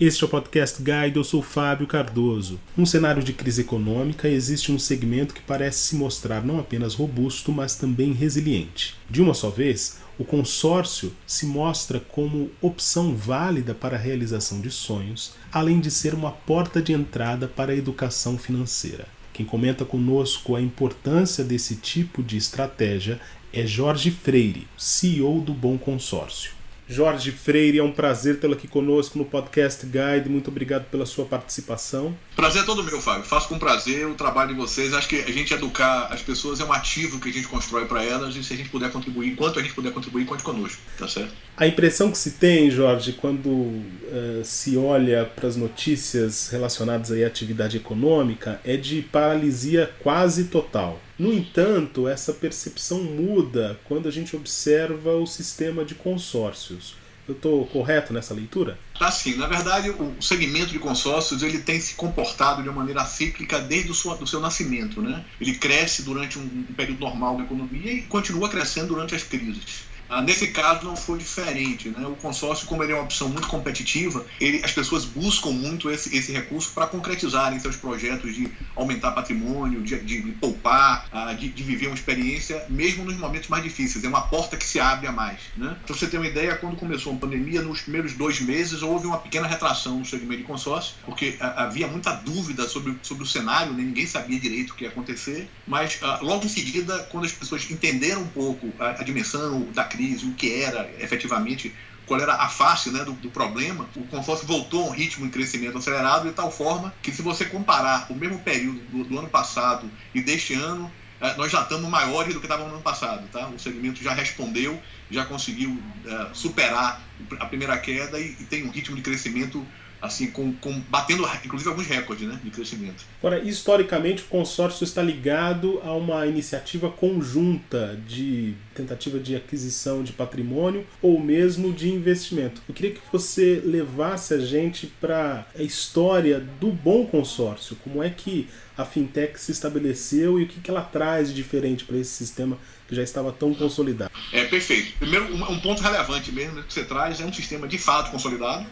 Este é o Podcast Guide, eu sou Fábio Cardoso. Num cenário de crise econômica, existe um segmento que parece se mostrar não apenas robusto, mas também resiliente. De uma só vez, o consórcio se mostra como opção válida para a realização de sonhos, além de ser uma porta de entrada para a educação financeira. Quem comenta conosco a importância desse tipo de estratégia é Jorge Freire, CEO do Bom Consórcio. Jorge Freire, é um prazer tê-lo aqui conosco no Podcast Guide. Muito obrigado pela sua participação. Prazer é todo meu, Fábio. Faço com prazer o trabalho de vocês. Acho que a gente educar as pessoas é um ativo que a gente constrói para elas e se a gente puder contribuir, enquanto a gente puder contribuir, conte conosco, tá certo? A impressão que se tem, Jorge, quando uh, se olha para as notícias relacionadas à atividade econômica é de paralisia quase total. No entanto, essa percepção muda quando a gente observa o sistema de consórcios. Eu estou correto nessa leitura? Tá sim. Na verdade, o segmento de consórcios ele tem se comportado de uma maneira cíclica desde o seu, do seu nascimento. Né? Ele cresce durante um, um período normal da economia e continua crescendo durante as crises. Ah, nesse caso não foi diferente. Né? O consórcio, como ele é uma opção muito competitiva, ele, as pessoas buscam muito esse, esse recurso para concretizarem seus projetos de aumentar patrimônio, de, de, de poupar, ah, de, de, viver uma experiência, mesmo nos momentos mais difíceis. É uma porta que se abre a mais. Né? Então, você tem uma ideia, quando começou a pandemia, nos primeiros dois meses houve uma pequena retração no segmento de consórcio, porque ah, havia muita dúvida sobre, sobre o cenário, né? ninguém sabia direito o que ia acontecer, mas logo em seguida, quando as pessoas entenderam um pouco a, a dimensão da crise, crise, o que era efetivamente, qual era a face né, do, do, problema, o consórcio voltou a um ritmo de crescimento acelerado de tal forma que se você comparar o mesmo período do, do ano passado e deste ano, eh, nós já estamos maiores do que estávamos no ano passado. Tá? O segmento já respondeu, já conseguiu uh, superar a primeira queda e, e tem um ritmo de crescimento assim, com, com, batendo inclusive alguns recordes né, de crescimento. Agora, historicamente, o consórcio está ligado a uma iniciativa conjunta de tentativa de aquisição de patrimônio ou mesmo de investimento. Eu queria que você levasse a gente para a história do bom consórcio, como é que a fintech se estabeleceu e o que, que ela traz de diferente para esse sistema que já estava tão consolidado. É perfeito. Primeiro, um ponto relevante mesmo que você traz é um sistema de fato consolidado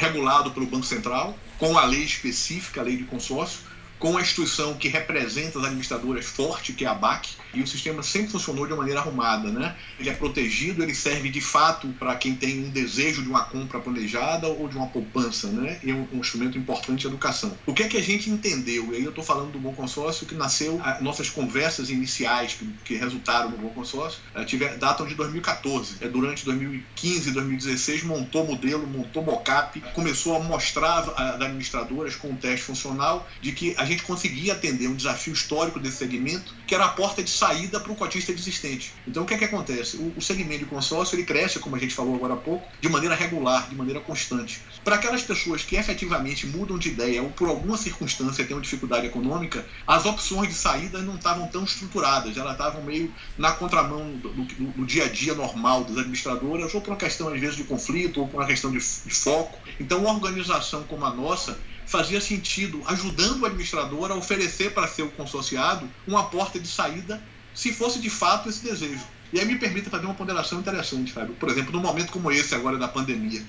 regulado pelo Banco Central, com a lei específica, a lei de consórcio, com a instituição que representa as administradoras forte, que é a BAC, e o sistema sempre funcionou de uma maneira arrumada, né? Ele é protegido, ele serve de fato para quem tem um desejo de uma compra planejada ou de uma poupança, né? E é um, um instrumento importante de educação. O que é que a gente entendeu? E aí eu estou falando do Bom Consórcio, que nasceu, nossas conversas iniciais que, que resultaram no Bom Consórcio, eh, tiver, datam de 2014. É, durante 2015 2016 montou modelo, montou mocap, começou a mostrar às administradoras com um teste funcional de que a gente conseguia atender um desafio histórico desse segmento, que era a porta de saída para um cotista existente. Então, o que é que acontece? O, o segmento de consórcio ele cresce, como a gente falou agora há pouco, de maneira regular, de maneira constante. Para aquelas pessoas que efetivamente mudam de ideia ou por alguma circunstância têm uma dificuldade econômica, as opções de saída não estavam tão estruturadas, elas estavam meio na contramão do, do, do dia a dia normal das administradoras, ou por uma questão, às vezes, de conflito, ou por uma questão de, de foco. Então, uma organização como a nossa fazia sentido, ajudando o administrador a oferecer para seu consorciado uma porta de saída, se fosse de fato esse desejo. E aí me permita fazer uma ponderação interessante, Fábio. Por exemplo, num momento como esse agora da pandemia,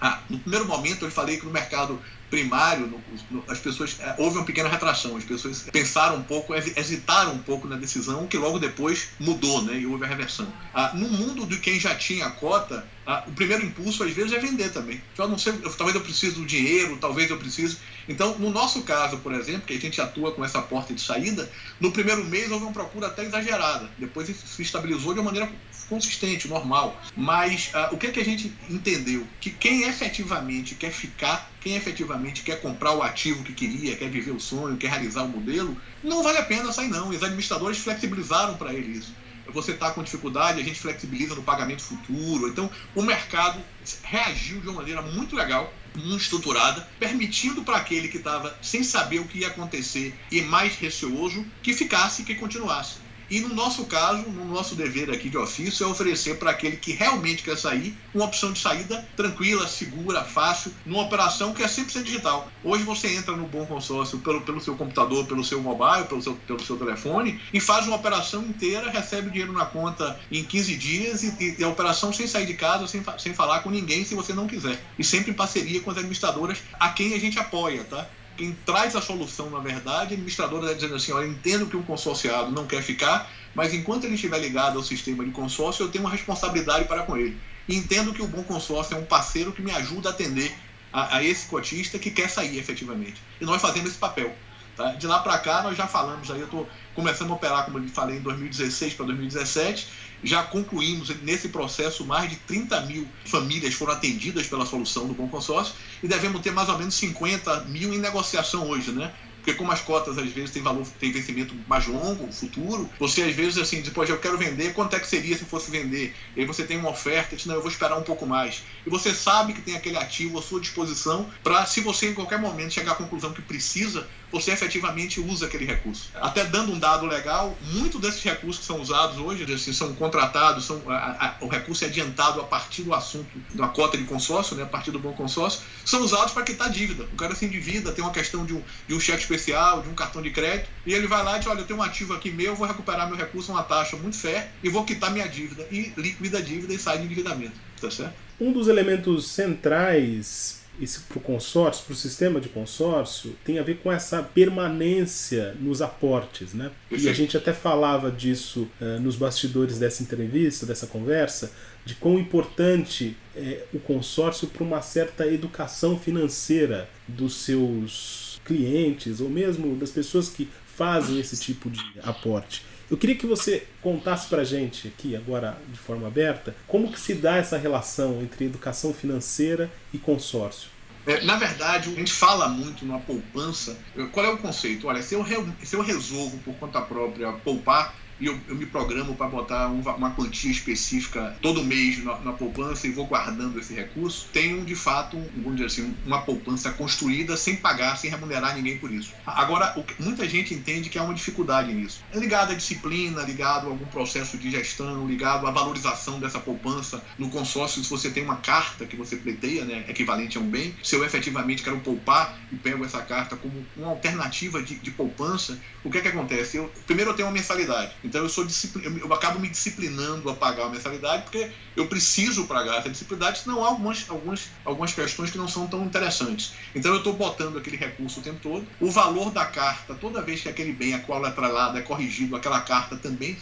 ah, no primeiro momento eu falei que no mercado primário, no, no, as pessoas é, houve uma pequena retração, as pessoas pensaram um pouco, hesitaram um pouco na decisão, que logo depois mudou, né, e houve a reversão. Ah, no mundo de quem já tinha a cota, ah, o primeiro impulso às vezes é vender também. Eu não sei, eu, talvez eu precise do dinheiro, talvez eu precise. Então, no nosso caso, por exemplo, que a gente atua com essa porta de saída, no primeiro mês houve uma procura até exagerada. Depois se estabilizou de uma maneira consistente, normal. Mas ah, o que, é que a gente entendeu? Que quem efetivamente quer ficar, quem efetivamente quer comprar o ativo que queria, quer viver o sonho, quer realizar o modelo, não vale a pena sair não. Os administradores flexibilizaram para ele isso você está com dificuldade, a gente flexibiliza no pagamento futuro. Então, o mercado reagiu de uma maneira muito legal, muito estruturada, permitindo para aquele que estava sem saber o que ia acontecer e mais receoso que ficasse, que continuasse. E no nosso caso, no nosso dever aqui de ofício, é oferecer para aquele que realmente quer sair uma opção de saída tranquila, segura, fácil, numa operação que é 100% digital. Hoje você entra no Bom Consórcio pelo, pelo seu computador, pelo seu mobile, pelo seu, pelo seu telefone e faz uma operação inteira, recebe o dinheiro na conta em 15 dias e, e a operação sem sair de casa, sem, sem falar com ninguém se você não quiser. E sempre em parceria com as administradoras a quem a gente apoia, tá? Quem traz a solução, na verdade, a administradora está dizendo assim: olha, entendo que um consorciado não quer ficar, mas enquanto ele estiver ligado ao sistema de consórcio, eu tenho uma responsabilidade para com ele. E entendo que o bom consórcio é um parceiro que me ajuda a atender a, a esse cotista que quer sair efetivamente. E nós fazemos esse papel. Tá? De lá para cá, nós já falamos, aí eu estou começando a operar, como eu falei, em 2016 para 2017 já concluímos nesse processo mais de 30 mil famílias foram atendidas pela solução do Bom Consórcio e devemos ter mais ou menos 50 mil em negociação hoje, né? Porque como as cotas às vezes têm valor, tem vencimento mais longo, futuro, você às vezes assim, depois eu quero vender, quanto é que seria se fosse vender? E aí você tem uma oferta, diz, não, eu vou esperar um pouco mais. E você sabe que tem aquele ativo à sua disposição para, se você em qualquer momento chegar à conclusão que precisa, você efetivamente usa aquele recurso. Até dando um dado legal, muitos desses recursos que são usados hoje, assim, são contratados, são, a, a, o recurso é adiantado a partir do assunto da cota de consórcio, né, a partir do bom consórcio, são usados para quitar dívida. O cara se endivida, tem uma questão de um, de um cheque especial, de um cartão de crédito, e ele vai lá e diz, olha, eu tenho um ativo aqui meu, vou recuperar meu recurso uma taxa muito fé e vou quitar minha dívida. E liquida a dívida e sai de endividamento. Tá certo? Um dos elementos centrais para o consórcio, para o sistema de consórcio, tem a ver com essa permanência nos aportes. Né? E a gente até falava disso uh, nos bastidores dessa entrevista, dessa conversa, de quão importante é o consórcio para uma certa educação financeira dos seus clientes, ou mesmo das pessoas que fazem esse tipo de aporte. Eu queria que você contasse para gente aqui, agora de forma aberta, como que se dá essa relação entre educação financeira e consórcio. É, na verdade, a gente fala muito na poupança. Qual é o conceito? Olha, se eu, se eu resolvo por conta própria poupar, e eu, eu me programo para botar um, uma quantia específica todo mês na, na, poupança e vou guardando esse recurso, tenho de fato, vamos dizer assim, uma poupança construída sem pagar, sem remunerar ninguém por isso. Agora, o, muita gente entende que há uma dificuldade nisso. É ligado à disciplina, ligado a algum processo de gestão, ligado à valorização dessa poupança no consórcio. Se você tem uma carta que você pleiteia, né, equivalente a um bem, se eu efetivamente quero poupar e pego essa carta como uma alternativa de, de poupança, o que é que acontece? Eu, primeiro eu tenho uma mensalidade. Então eu sou eu acabo me disciplinando a pagar a mensalidade porque eu preciso pagar essa disciplidade, senão há algumas, algumas, algumas questões que não são tão interessantes. Então eu estou botando aquele recurso o tempo todo. O valor da carta, toda vez que aquele bem a qual é atrelado é corrigido, aquela carta também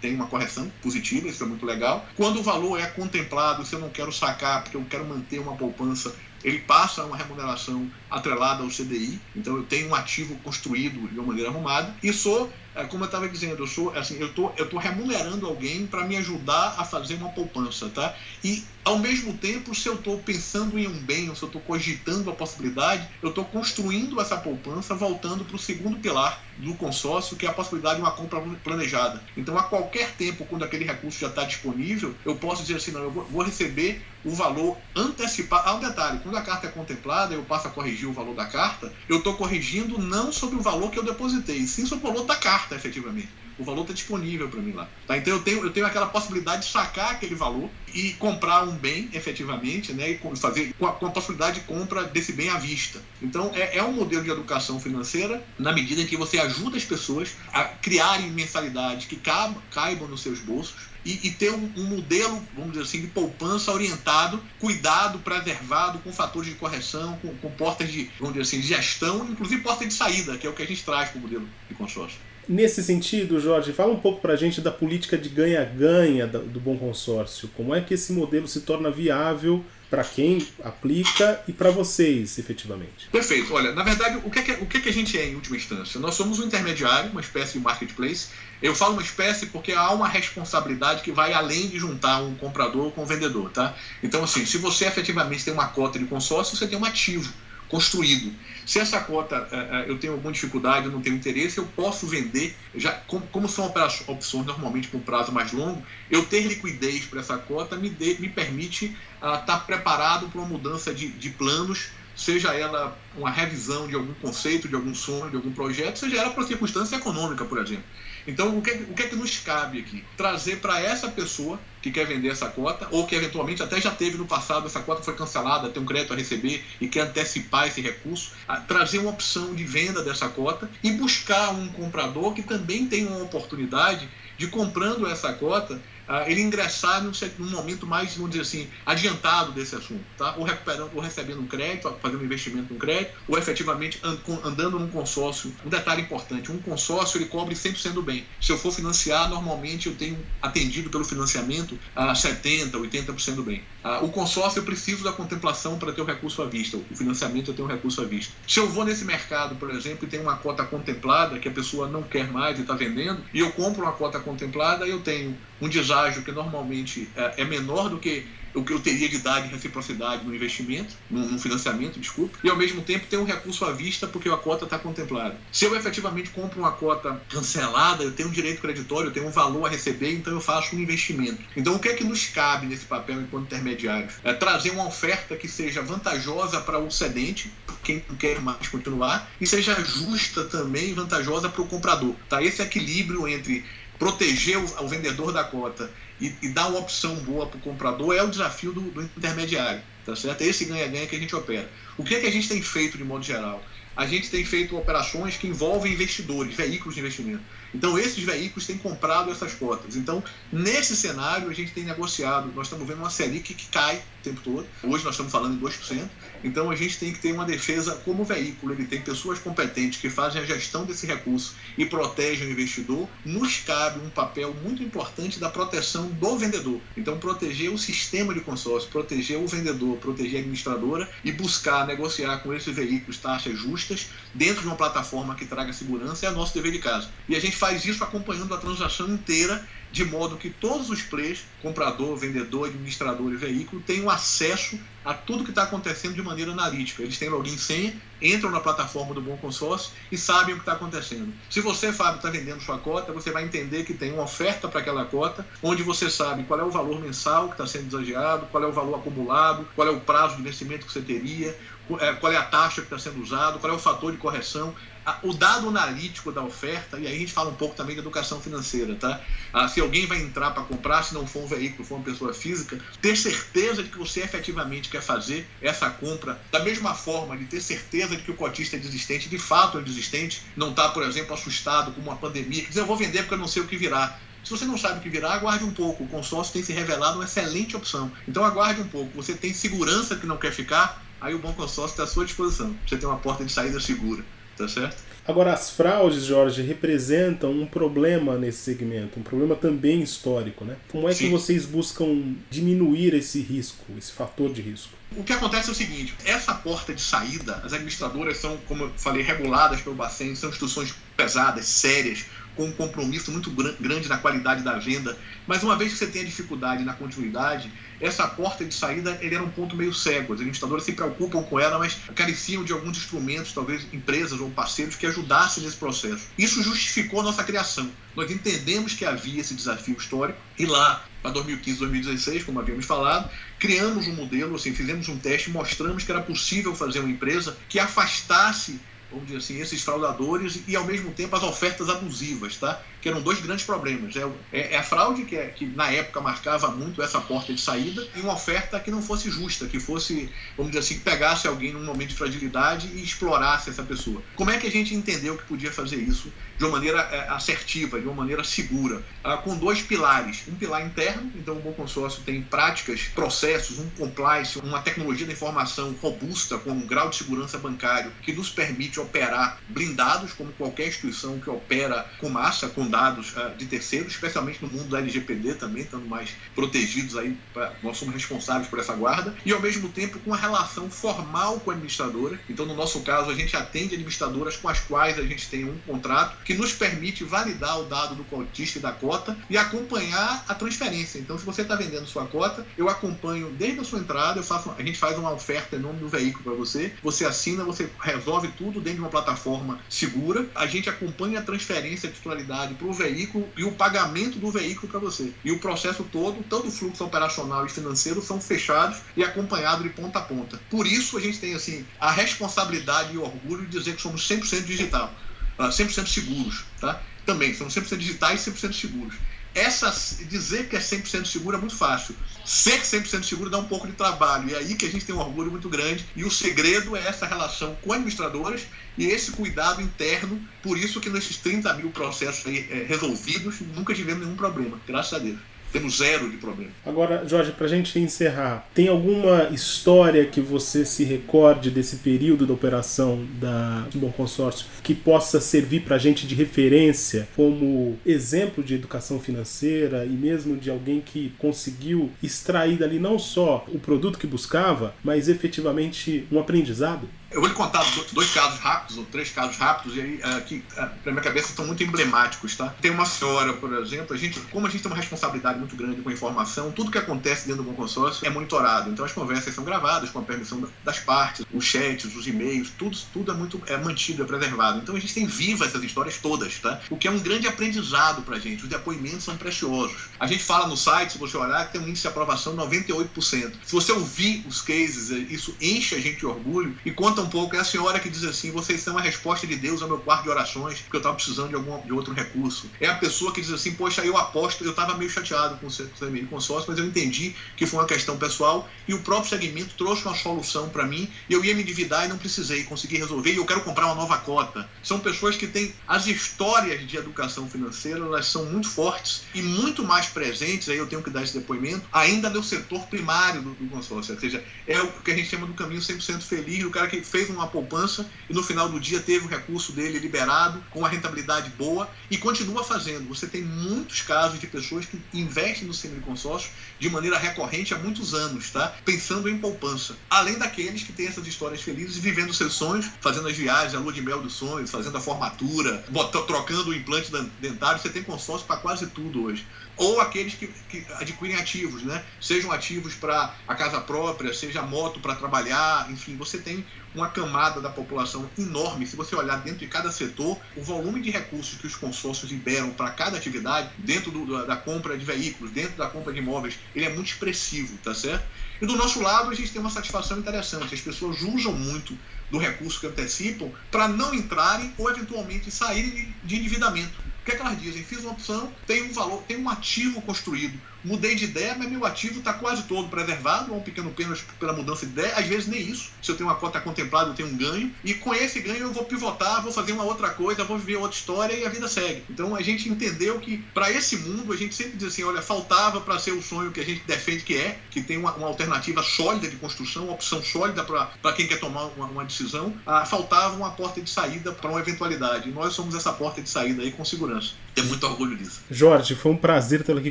tem uma correção positiva, isso é muito legal. Quando o valor é contemplado, se eu não quero sacar porque eu quero manter uma poupança ele passa uma remuneração atrelada ao CDI, então eu tenho um ativo construído de uma maneira arrumada e sou como eu estava dizendo, eu sou assim, eu tô, eu tô remunerando alguém para me ajudar a fazer uma poupança, tá? E ao mesmo tempo, se eu estou pensando em um bem, ou se eu estou cogitando a possibilidade, eu estou construindo essa poupança voltando para o segundo pilar do consórcio, que é a possibilidade de uma compra planejada. Então, a qualquer tempo, quando aquele recurso já está disponível, eu posso dizer assim, não, eu vou receber o valor antecipado. Ah, um detalhe, quando a carta é contemplada, eu passo a corrigir o valor da carta, eu estou corrigindo não sobre o valor que eu depositei, sim sobre o valor da carta carta, efetivamente. O valor está disponível para mim lá. Tá? Então eu tenho, eu tenho aquela possibilidade de sacar aquele valor e comprar um bem, efetivamente, né? E fazer com a, com a possibilidade de compra desse bem à vista. Então é, é um modelo de educação financeira na medida em que você ajuda as pessoas a criarem mensalidades que caibam, caibam nos seus bolsos e, e, ter um, um, modelo, vamos dizer assim, de poupança orientado, cuidado, preservado, com fatores de correção, com, com portas de, vamos dizer assim, de gestão, inclusive porta de saída, que é o que a gente traz para o modelo de consórcio. Nesse sentido, Jorge, fala um pouco para a gente da política de ganha-ganha do bom consórcio. Como é que esse modelo se torna viável para quem aplica e para vocês, efetivamente? Perfeito. Olha, na verdade, o que, é que, o que, é que a gente é em última instância? Nós somos um intermediário, uma espécie de marketplace. Eu falo uma espécie porque há uma responsabilidade que vai além de juntar um comprador com um vendedor, tá? Então, assim, se você efetivamente tem uma cota de consórcio, você tem um ativo construído. Se essa cota eh, eh, eu tenho alguma dificuldade, eu não tenho interesse, eu posso vender. Já, como, são opções normalmente com prazo mais longo, eu ter liquidez para essa cota me, me permite estar uh, tá preparado para uma mudança de, de planos seja ela uma revisão de algum conceito, de algum sonho, de algum projeto, seja ela para circunstância econômica, por exemplo. Então, o que, o que é que nos cabe aqui? Trazer para essa pessoa que quer vender essa cota, ou que eventualmente até já teve no passado, essa cota foi cancelada, tem um crédito a receber e quer antecipar esse recurso, trazer uma opção de venda dessa cota e buscar um comprador que também tem uma oportunidade de comprando essa cota ele ingressar num, num, momento mais, vamos dizer assim, adiantado desse assunto, tá? ou, recuperando, ou recebendo um crédito, fazendo um investimento no crédito, ou efetivamente andando num consórcio. Um detalhe importante, um consórcio ele cobre 100% do bem. Se eu for financiar, normalmente eu tenho atendido pelo financiamento a 70%, 80% do bem. Uh, o consórcio eu preciso da contemplação para ter o recurso à vista, o financiamento eu tenho o recurso à vista. Se eu vou nesse mercado, por exemplo, e tem uma cota contemplada que a pessoa não quer mais e está vendendo, e eu compro uma cota contemplada, eu tenho um deságio que normalmente é, é menor do que o que eu teria de dar de reciprocidade no investimento, no, financiamento, desculpa, e ao mesmo tempo ter um recurso à vista porque a cota está contemplada. Se eu efetivamente compro uma cota cancelada, eu tenho um direito creditório, eu tenho um valor a receber, então eu faço um investimento. Então o que é que nos cabe nesse papel enquanto intermediários? É trazer uma oferta que seja vantajosa para o cedente, quem não quer mais continuar, e seja justa também vantajosa para o comprador. Tá? Esse equilíbrio entre proteger o, o vendedor da cota e, e dar uma opção boa para o comprador é o desafio do, do, intermediário, tá certo? É esse ganha-ganha que a gente opera. O que é que a gente tem feito de modo geral? A gente tem feito operações que envolvem investidores, veículos de investimento. Então, esses veículos têm comprado essas cotas. Então, nesse cenário, a gente tem negociado. Nós estamos vendo uma Selic que cai o tempo todo. Hoje nós estamos falando em 2%. Então, a gente tem que ter uma defesa como veículo. Ele tem pessoas competentes que fazem a gestão desse recurso e protegem o investidor. Nos cabe um papel muito importante da proteção do vendedor. Então, proteger o sistema de consórcio, proteger o vendedor, proteger a administradora e buscar negociar com esses veículos taxas justas dentro de uma plataforma que traga segurança é nosso dever de casa. E a gente faz isso acompanhando a transação inteira, de modo que todos os players, comprador, vendedor, administrador e veículo, tenham acesso a tudo que está acontecendo de maneira analítica. Eles têm login senha, entram na plataforma do Bom Consórcio e sabem o que está acontecendo. Se você, Fábio, está vendendo sua cota, você vai entender que tem uma oferta para aquela cota, onde você sabe qual é o valor mensal que está sendo desagiado, qual é o valor acumulado, qual é o prazo de vencimento que você teria, é, qual é a taxa que está sendo usado, qual é o fator de correção o dado analítico da oferta, e aí a gente fala um pouco também de educação financeira, tá? Ah, se alguém vai entrar para comprar, se não for um veículo, for uma pessoa física, ter certeza de que você efetivamente quer fazer essa compra, da mesma forma de ter certeza de que o cotista é desistente, de fato é desistente, não está, por exemplo, assustado com uma pandemia, que diz, eu vou vender porque eu não sei o que virá. Se você não sabe o que virá, aguarde um pouco. O consórcio tem se revelado uma excelente opção. Então aguarde um pouco. Você tem segurança que não quer ficar, aí o bom consórcio está à sua disposição. Você tem uma porta de saída segura tá certo? Agora, as fraudes, Jorge, representam um problema nesse segmento, um problema também histórico, né? Como é Sim. que vocês buscam diminuir esse risco, esse fator de risco? O que acontece é o seguinte: essa porta de saída, as administradoras são, como eu falei, reguladas pelo Bacen, são instituições pesadas, sérias, com um compromisso muito grande na qualidade da venda. Mas uma vez que você tem a dificuldade na continuidade, essa porta de saída ele era um ponto meio cego. As administradoras se preocupam com ela, mas careciam de alguns instrumentos, talvez empresas ou parceiros, que ajudassem nesse processo. Isso justificou nossa criação. Nós entendemos que havia esse desafio histórico e lá, para 2015, 2016, como havíamos falado, criamos um modelo, assim, fizemos um teste, mostramos que era possível fazer uma empresa que afastasse vamos dizer assim, esses fraudadores e, ao mesmo tempo, as ofertas abusivas, tá? Que eram dois grandes problemas. É, é, é a fraude, que, é, que na época marcava muito essa porta de saída, e uma oferta que não fosse justa, que fosse, vamos dizer assim, que pegasse alguém num momento de fragilidade e explorasse essa pessoa. Como é que a gente entendeu que podia fazer isso de uma maneira é, assertiva, de uma maneira segura? Ah, com dois pilares. Um pilar interno, então o Bom Consórcio tem práticas, processos, um compliance, uma tecnologia da informação robusta, com um grau de segurança bancário que nos permite operar blindados, como qualquer instituição que opera com massa, com dados uh, de terceiros, especialmente no mundo da LGPD também, estando mais protegidos aí, pra, nós somos responsáveis por essa guarda, e ao mesmo tempo com uma relação formal com a administradora. Então, no nosso caso, a gente atende administradoras com as quais a gente tem um contrato que nos permite validar o dado do cotista e da cota e acompanhar a transferência. Então, se você está vendendo sua cota, eu acompanho desde a sua entrada, eu faço, a gente faz uma oferta em nome do veículo para você, você assina, você resolve tudo dentro de uma plataforma segura, a gente acompanha a transferência de titularidade para o veículo e o pagamento do veículo para você. E o processo todo, todo o fluxo operacional e financeiro são fechados e acompanhados de ponta a ponta. Por isso a gente tem assim a responsabilidade e o orgulho de dizer que somos 100% digital. 100% ah, seguros, tá? também são 100% digitais e 100% seguros. Essa, dizer que é 100% seguro é muito fácil. Ser 100% seguro dá um pouco de trabalho. E é aí que a gente tem um orgulho muito grande. E o segredo é essa relação com administradores e esse cuidado interno. Por isso que nesses 30 mil processos aí, é, resolvidos, nunca tivemos nenhum problema, graças a Deus. Temos zero de problema. Agora, Jorge, para a gente encerrar, tem alguma história que você se recorde desse período da operação da Bom Consórcio que possa servir para a gente de referência como exemplo de educação financeira e mesmo de alguém que conseguiu extrair dali não só o produto que buscava, mas efetivamente um aprendizado? Eu vou lhe contar dois casos rápidos, ou três casos rápidos, e aí, uh, que, uh, pra minha cabeça, estão muito emblemáticos, tá? Tem uma senhora, por exemplo, a gente, como a gente tem uma responsabilidade muito grande com a informação, tudo que acontece dentro do bom consórcio é monitorado. Então, as conversas são gravadas com a permissão das partes, os chats, os e-mails, tudo, tudo é muito é mantido, é preservado. Então, a gente tem viva essas histórias todas, tá? O que é um grande aprendizado pra gente. Os depoimentos são preciosos. A gente fala no site, se você olhar, que tem um índice de aprovação 98%. Se você ouvir os cases, isso enche a gente de orgulho e conta um pouco, é a senhora que diz assim: vocês são a resposta de Deus ao meu quarto de orações, porque eu estava precisando de algum de outro recurso. É a pessoa que diz assim: poxa, eu aposto, eu estava meio chateado com o consórcio, mas eu entendi que foi uma questão pessoal e o próprio segmento trouxe uma solução para mim e eu ia me endividar e não precisei, consegui resolver e eu quero comprar uma nova cota. São pessoas que têm as histórias de educação financeira, elas são muito fortes e muito mais presentes, aí eu tenho que dar esse depoimento, ainda no setor primário do, do consórcio, ou seja, é o que a gente chama do caminho 100% feliz, o cara que fez uma poupança e no final do dia teve o recurso dele liberado com uma rentabilidade boa e continua fazendo. Você tem muitos casos de pessoas que investem no semiconsórcio de maneira recorrente há muitos anos, tá? Pensando em poupança. Além daqueles que têm essas histórias felizes vivendo seus sonhos, fazendo as viagens, a lua de mel dos sonhos, fazendo a formatura, trocando o implante dentário, você tem consórcio para quase tudo hoje ou aqueles que, que adquirem ativos, né? Sejam ativos para a casa própria, seja moto para trabalhar, enfim, você tem uma camada da população enorme. Se você olhar dentro de cada setor, o volume de recursos que os consórcios liberam para cada atividade, dentro do, da compra de veículos, dentro da compra de imóveis, ele é muito expressivo, tá certo? E do nosso lado, a gente tem uma satisfação interessante. As pessoas usam muito do recurso que antecipam para não entrarem ou eventualmente saírem de endividamento. O que, é que elas dizem? Fiz uma opção, tem um valor, tem um ativo construído mudei de ideia, mas meu ativo está quase todo preservado, ou um pequeno pênalti pela mudança de ideia, às vezes nem isso. Se eu tenho uma cota contemplada, eu tenho um ganho, e com esse ganho eu vou pivotar, vou fazer uma outra coisa, vou viver outra história e a vida segue. Então a gente entendeu que para esse mundo a gente sempre diz assim, olha, faltava para ser o sonho que a gente defende que é, que tem uma, uma alternativa sólida de construção, uma opção sólida para quem quer tomar uma, uma decisão, ah, faltava uma porta de saída para uma eventualidade. E nós somos essa porta de saída aí com segurança. Tenho muito orgulho disso. Jorge, foi um prazer tê-lo aqui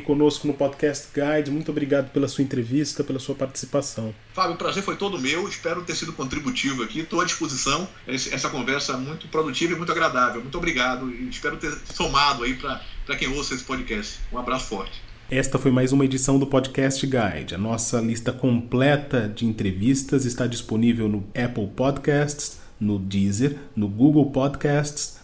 conosco no podcast Podcast Guide. Muito obrigado pela sua entrevista, pela sua participação. Fábio, o prazer foi todo meu. Espero ter sido contributivo aqui. Estou à disposição. Essa conversa muito produtiva e muito agradável. Muito obrigado e espero ter somado aí para quem ouça esse podcast. Um abraço forte. Esta foi mais uma edição do Podcast Guide. A nossa lista completa de entrevistas está disponível no Apple Podcasts, no Deezer, no Google Podcasts,